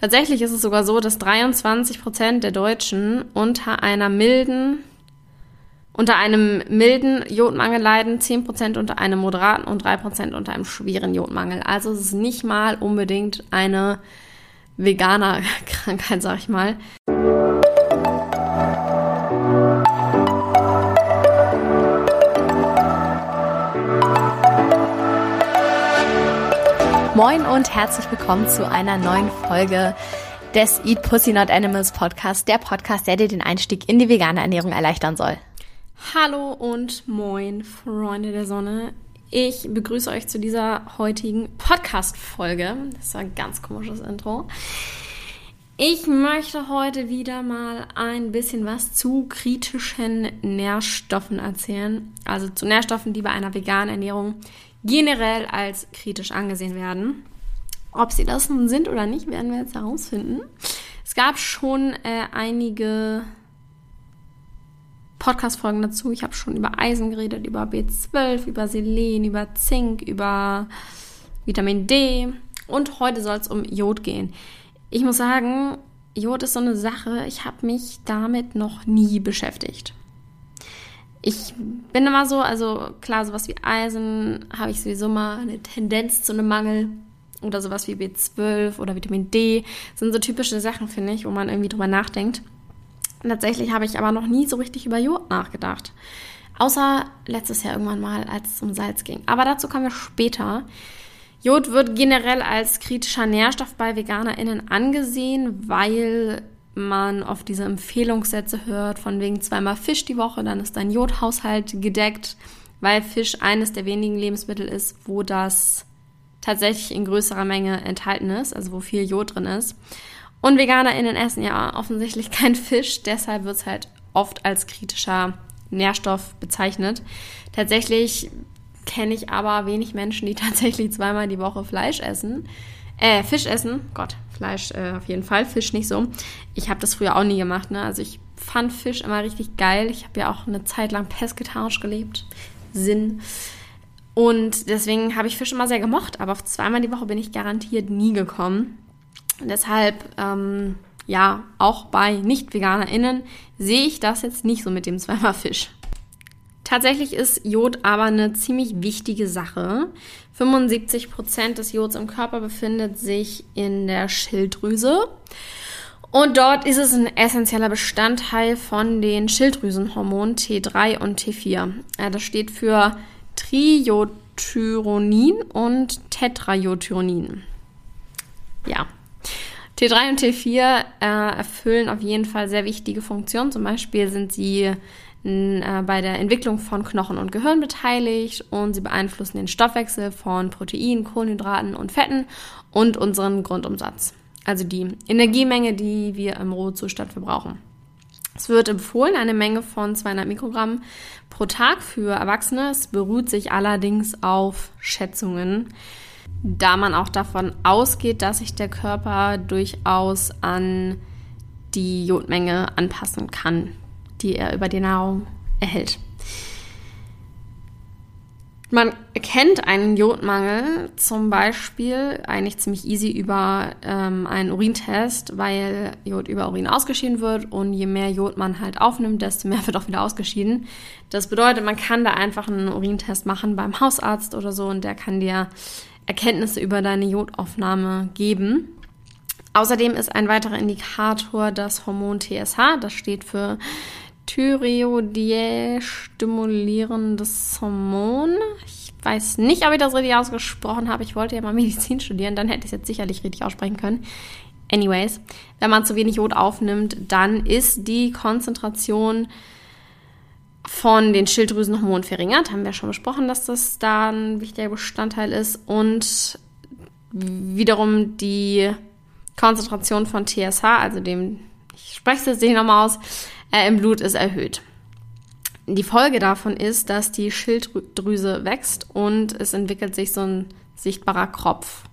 Tatsächlich ist es sogar so, dass 23 Prozent der Deutschen unter einer milden, unter einem milden Jodmangel leiden, 10 Prozent unter einem moderaten und 3 Prozent unter einem schweren Jodmangel. Also es ist nicht mal unbedingt eine Veganer-Krankheit, sag ich mal. Moin und herzlich willkommen zu einer neuen Folge des Eat Pussy Not Animals Podcast, der Podcast, der dir den Einstieg in die vegane Ernährung erleichtern soll. Hallo und moin, Freunde der Sonne. Ich begrüße euch zu dieser heutigen Podcast-Folge. Das war ein ganz komisches Intro. Ich möchte heute wieder mal ein bisschen was zu kritischen Nährstoffen erzählen. Also zu Nährstoffen, die bei einer veganen Ernährung generell als kritisch angesehen werden. Ob sie das nun sind oder nicht, werden wir jetzt herausfinden. Es gab schon äh, einige Podcast-Folgen dazu. Ich habe schon über Eisen geredet, über B12, über Selen, über Zink, über Vitamin D. Und heute soll es um Jod gehen. Ich muss sagen, Jod ist so eine Sache, ich habe mich damit noch nie beschäftigt ich bin immer so, also klar, sowas wie Eisen habe ich sowieso mal eine Tendenz zu einem Mangel. Oder sowas wie B12 oder Vitamin D sind so typische Sachen, finde ich, wo man irgendwie drüber nachdenkt. Tatsächlich habe ich aber noch nie so richtig über Jod nachgedacht. Außer letztes Jahr irgendwann mal, als es um Salz ging. Aber dazu kommen wir später. Jod wird generell als kritischer Nährstoff bei VeganerInnen angesehen, weil man oft diese Empfehlungssätze hört, von wegen zweimal Fisch die Woche, dann ist dein Jodhaushalt gedeckt, weil Fisch eines der wenigen Lebensmittel ist, wo das tatsächlich in größerer Menge enthalten ist, also wo viel Jod drin ist. Und VeganerInnen essen ja offensichtlich kein Fisch, deshalb wird es halt oft als kritischer Nährstoff bezeichnet. Tatsächlich kenne ich aber wenig Menschen, die tatsächlich zweimal die Woche Fleisch essen. Äh, Fisch essen. Gott, Fleisch äh, auf jeden Fall, Fisch nicht so. Ich habe das früher auch nie gemacht, ne? Also ich fand Fisch immer richtig geil. Ich habe ja auch eine Zeit lang pesketarisch gelebt. Sinn. Und deswegen habe ich Fisch immer sehr gemocht, aber auf zweimal die Woche bin ich garantiert nie gekommen. Deshalb, ähm, ja, auch bei Nicht-VeganerInnen sehe ich das jetzt nicht so mit dem zweimal Fisch. Tatsächlich ist Jod aber eine ziemlich wichtige Sache. 75 Prozent des Jods im Körper befindet sich in der Schilddrüse. Und dort ist es ein essentieller Bestandteil von den Schilddrüsenhormonen T3 und T4. Das steht für Triiodtyronin und Tetraiodtyronin. Ja. T3 und T4 äh, erfüllen auf jeden Fall sehr wichtige Funktionen. Zum Beispiel sind sie äh, bei der Entwicklung von Knochen und Gehirn beteiligt und sie beeinflussen den Stoffwechsel von Proteinen, Kohlenhydraten und Fetten und unseren Grundumsatz. Also die Energiemenge, die wir im Ruhezustand verbrauchen. Es wird empfohlen, eine Menge von 200 Mikrogramm pro Tag für Erwachsene. Es beruht sich allerdings auf Schätzungen, da man auch davon ausgeht, dass sich der Körper durchaus an die Jodmenge anpassen kann die er über die Nahrung erhält. Man erkennt einen Jodmangel zum Beispiel eigentlich ziemlich easy über ähm, einen Urintest, weil Jod über Urin ausgeschieden wird und je mehr Jod man halt aufnimmt, desto mehr wird auch wieder ausgeschieden. Das bedeutet, man kann da einfach einen Urintest machen beim Hausarzt oder so und der kann dir Erkenntnisse über deine Jodaufnahme geben. Außerdem ist ein weiterer Indikator das Hormon TSH, das steht für Thyreoidstimulierendes Hormon. Ich weiß nicht, ob ich das richtig ausgesprochen habe. Ich wollte ja mal Medizin studieren, dann hätte ich es jetzt sicherlich richtig aussprechen können. Anyways, wenn man zu wenig Jod aufnimmt, dann ist die Konzentration von den Schilddrüsenhormonen verringert. Haben wir schon besprochen, dass das da ein wichtiger Bestandteil ist. Und wiederum die Konzentration von TSH, also dem, ich spreche es jetzt nicht nochmal aus, äh, im Blut ist erhöht. Die Folge davon ist, dass die Schilddrüse wächst und es entwickelt sich so ein sichtbarer Kropf.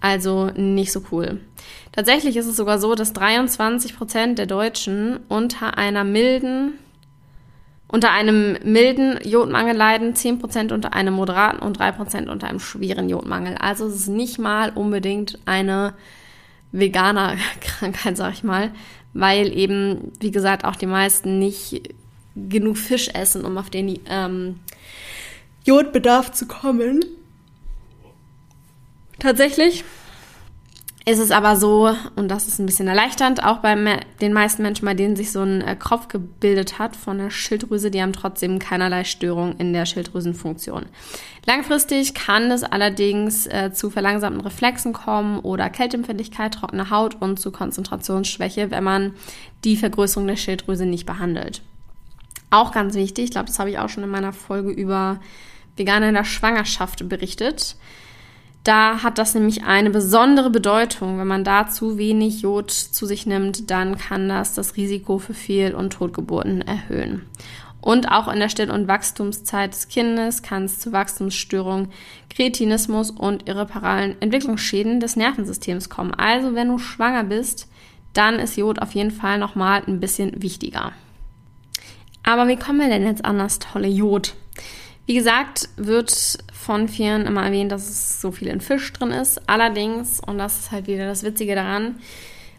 Also nicht so cool. Tatsächlich ist es sogar so, dass 23 Prozent der Deutschen unter einer milden, unter einem milden Jodmangel leiden, 10 Prozent unter einem moderaten und 3 Prozent unter einem schweren Jodmangel. Also es ist nicht mal unbedingt eine Veganer-Krankheit, sag ich mal, weil eben, wie gesagt, auch die meisten nicht genug Fisch essen, um auf den ähm, Jodbedarf zu kommen. Tatsächlich ist es aber so, und das ist ein bisschen erleichternd, auch bei den meisten Menschen, bei denen sich so ein äh, Kropf gebildet hat von der Schilddrüse, die haben trotzdem keinerlei Störung in der Schilddrüsenfunktion. Langfristig kann es allerdings äh, zu verlangsamten Reflexen kommen oder Kälteempfindlichkeit, trockene Haut und zu Konzentrationsschwäche, wenn man die Vergrößerung der Schilddrüse nicht behandelt. Auch ganz wichtig, ich glaube, das habe ich auch schon in meiner Folge über Veganer in der Schwangerschaft berichtet da hat das nämlich eine besondere Bedeutung. Wenn man da zu wenig Jod zu sich nimmt, dann kann das das Risiko für Fehl- und Totgeburten erhöhen. Und auch in der Still- und Wachstumszeit des Kindes kann es zu Wachstumsstörungen, Kretinismus und irreparalen Entwicklungsschäden des Nervensystems kommen. Also wenn du schwanger bist, dann ist Jod auf jeden Fall nochmal ein bisschen wichtiger. Aber wie kommen wir denn jetzt an das tolle Jod? Wie gesagt, wird von vielen immer erwähnt, dass es so viel in Fisch drin ist. Allerdings, und das ist halt wieder das Witzige daran,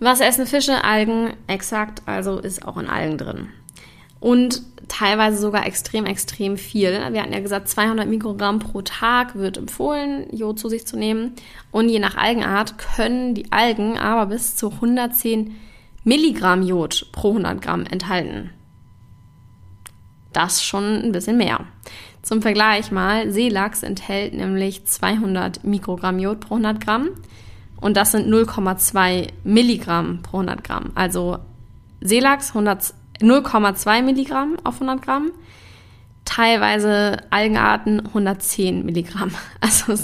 was essen Fische? Algen, exakt, also ist auch in Algen drin. Und teilweise sogar extrem, extrem viel. Wir hatten ja gesagt, 200 Mikrogramm pro Tag wird empfohlen, Jod zu sich zu nehmen. Und je nach Algenart können die Algen aber bis zu 110 Milligramm Jod pro 100 Gramm enthalten. Das schon ein bisschen mehr. Zum Vergleich mal, Seelachs enthält nämlich 200 Mikrogramm Jod pro 100 Gramm und das sind 0,2 Milligramm pro 100 Gramm. Also Seelachs 0,2 Milligramm auf 100 Gramm, teilweise Algenarten 110 Milligramm. Also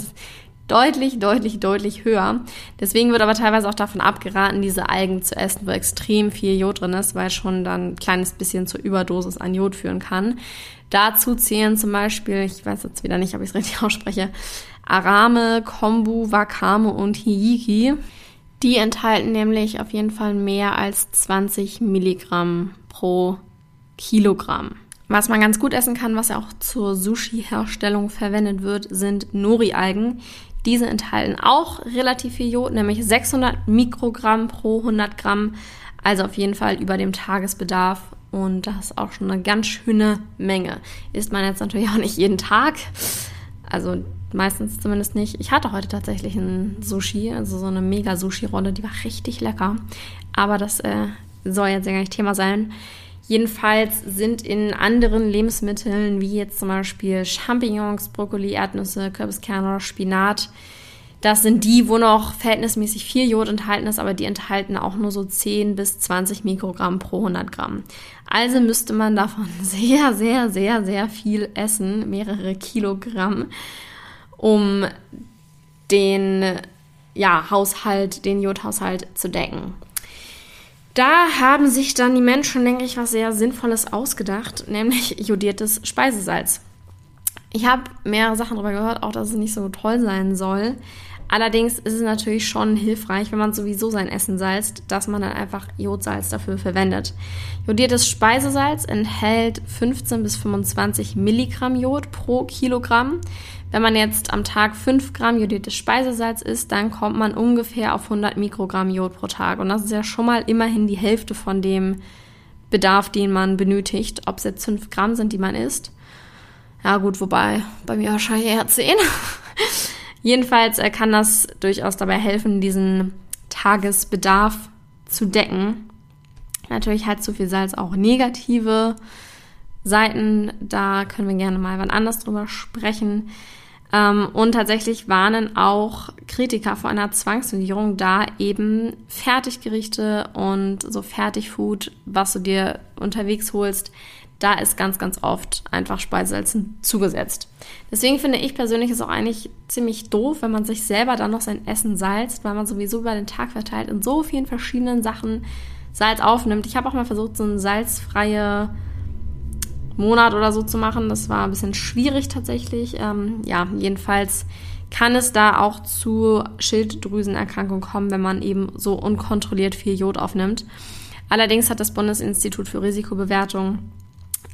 deutlich, deutlich, deutlich höher. Deswegen wird aber teilweise auch davon abgeraten, diese Algen zu essen, wo extrem viel Jod drin ist, weil schon dann ein kleines bisschen zur Überdosis an Jod führen kann. Dazu zählen zum Beispiel, ich weiß jetzt wieder nicht, ob ich es richtig ausspreche, Arame, Kombu, Wakame und Hiyiki. Die enthalten nämlich auf jeden Fall mehr als 20 Milligramm pro Kilogramm. Was man ganz gut essen kann, was ja auch zur Sushi-Herstellung verwendet wird, sind Nori-Algen. Diese enthalten auch relativ viel Jod, nämlich 600 Mikrogramm pro 100 Gramm, also auf jeden Fall über dem Tagesbedarf und das ist auch schon eine ganz schöne Menge. Isst man jetzt natürlich auch nicht jeden Tag. Also meistens zumindest nicht. Ich hatte heute tatsächlich ein Sushi, also so eine Mega-Sushi-Rolle, die war richtig lecker. Aber das äh, soll jetzt ja gar nicht Thema sein. Jedenfalls sind in anderen Lebensmitteln, wie jetzt zum Beispiel Champignons, Brokkoli, Erdnüsse, Kürbiskerne oder Spinat, das sind die, wo noch verhältnismäßig viel Jod enthalten ist, aber die enthalten auch nur so 10 bis 20 Mikrogramm pro 100 Gramm. Also müsste man davon sehr, sehr, sehr, sehr viel essen, mehrere Kilogramm, um den ja, Haushalt, den Jodhaushalt zu decken. Da haben sich dann die Menschen, denke ich, was sehr Sinnvolles ausgedacht, nämlich jodiertes Speisesalz. Ich habe mehrere Sachen darüber gehört, auch dass es nicht so toll sein soll. Allerdings ist es natürlich schon hilfreich, wenn man sowieso sein Essen salzt, dass man dann einfach Jodsalz dafür verwendet. Jodiertes Speisesalz enthält 15 bis 25 Milligramm Jod pro Kilogramm. Wenn man jetzt am Tag 5 Gramm jodiertes Speisesalz isst, dann kommt man ungefähr auf 100 Mikrogramm Jod pro Tag. Und das ist ja schon mal immerhin die Hälfte von dem Bedarf, den man benötigt. Ob es jetzt 5 Gramm sind, die man isst. Ja gut, wobei bei mir wahrscheinlich eher 10. Jedenfalls äh, kann das durchaus dabei helfen, diesen Tagesbedarf zu decken. Natürlich hat zu viel Salz auch negative Seiten. Da können wir gerne mal wann anders drüber sprechen. Ähm, und tatsächlich warnen auch Kritiker vor einer Zwangsernährung, da eben Fertiggerichte und so Fertigfood, was du dir unterwegs holst, da ist ganz, ganz oft einfach Speisesalz zugesetzt. Deswegen finde ich persönlich es auch eigentlich ziemlich doof, wenn man sich selber dann noch sein Essen salzt, weil man sowieso über den Tag verteilt in so vielen verschiedenen Sachen Salz aufnimmt. Ich habe auch mal versucht, so einen salzfreie Monat oder so zu machen. Das war ein bisschen schwierig tatsächlich. Ähm, ja, jedenfalls kann es da auch zu Schilddrüsenerkrankungen kommen, wenn man eben so unkontrolliert viel Jod aufnimmt. Allerdings hat das Bundesinstitut für Risikobewertung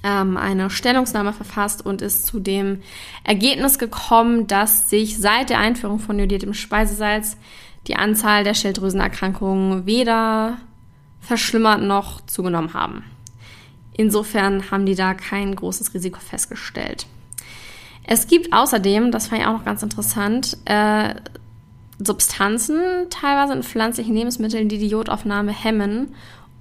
eine Stellungnahme verfasst und ist zu dem Ergebnis gekommen, dass sich seit der Einführung von jodiertem Speisesalz die Anzahl der Schilddrüsenerkrankungen weder verschlimmert noch zugenommen haben. Insofern haben die da kein großes Risiko festgestellt. Es gibt außerdem, das fand ich auch noch ganz interessant, äh, Substanzen, teilweise in pflanzlichen Lebensmitteln, die die Jodaufnahme hemmen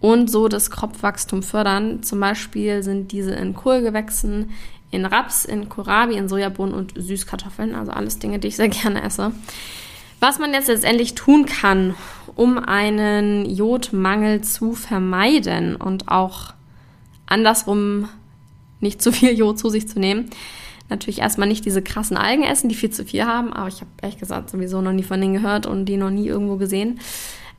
und so das Kropfwachstum fördern. Zum Beispiel sind diese in Kohlgewächsen, in Raps, in Kohlrabi, in Sojabohnen und Süßkartoffeln. Also alles Dinge, die ich sehr gerne esse. Was man jetzt letztendlich tun kann, um einen Jodmangel zu vermeiden und auch andersrum nicht zu viel Jod zu sich zu nehmen. Natürlich erstmal nicht diese krassen Algen essen, die viel zu viel haben, aber ich habe ehrlich gesagt sowieso noch nie von denen gehört und die noch nie irgendwo gesehen.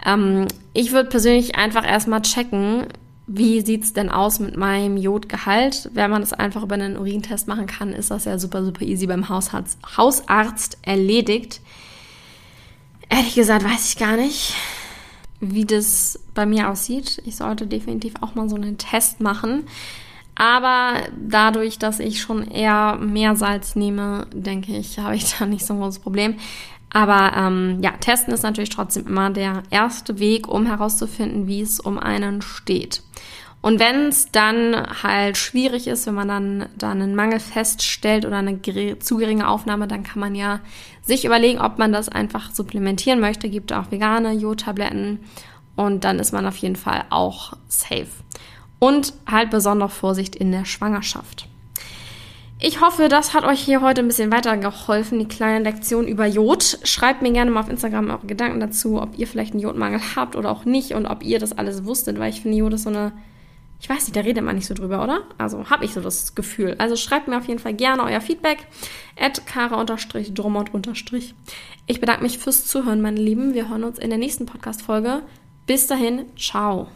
Ähm, ich würde persönlich einfach erstmal checken, wie sieht's denn aus mit meinem Jodgehalt? Wenn man das einfach über einen Urintest machen kann, ist das ja super, super easy beim Hausarzt, Hausarzt erledigt. Ehrlich gesagt weiß ich gar nicht, wie das bei mir aussieht. Ich sollte definitiv auch mal so einen Test machen. Aber dadurch, dass ich schon eher mehr Salz nehme, denke ich, habe ich da nicht so ein großes Problem. Aber ähm, ja, testen ist natürlich trotzdem immer der erste Weg, um herauszufinden, wie es um einen steht. Und wenn es dann halt schwierig ist, wenn man dann, dann einen Mangel feststellt oder eine zu geringe Aufnahme, dann kann man ja sich überlegen, ob man das einfach supplementieren möchte. Gibt auch vegane Jodtabletten und dann ist man auf jeden Fall auch safe. Und halt besondere Vorsicht in der Schwangerschaft. Ich hoffe, das hat euch hier heute ein bisschen weitergeholfen, die kleine Lektion über Jod. Schreibt mir gerne mal auf Instagram eure Gedanken dazu, ob ihr vielleicht einen Jodmangel habt oder auch nicht und ob ihr das alles wusstet, weil ich finde, Jod ist so eine ich weiß nicht, da redet man nicht so drüber, oder? Also habe ich so das Gefühl. Also schreibt mir auf jeden Fall gerne euer Feedback. At kara-drummond- Ich bedanke mich fürs Zuhören, meine Lieben. Wir hören uns in der nächsten Podcast-Folge. Bis dahin, ciao.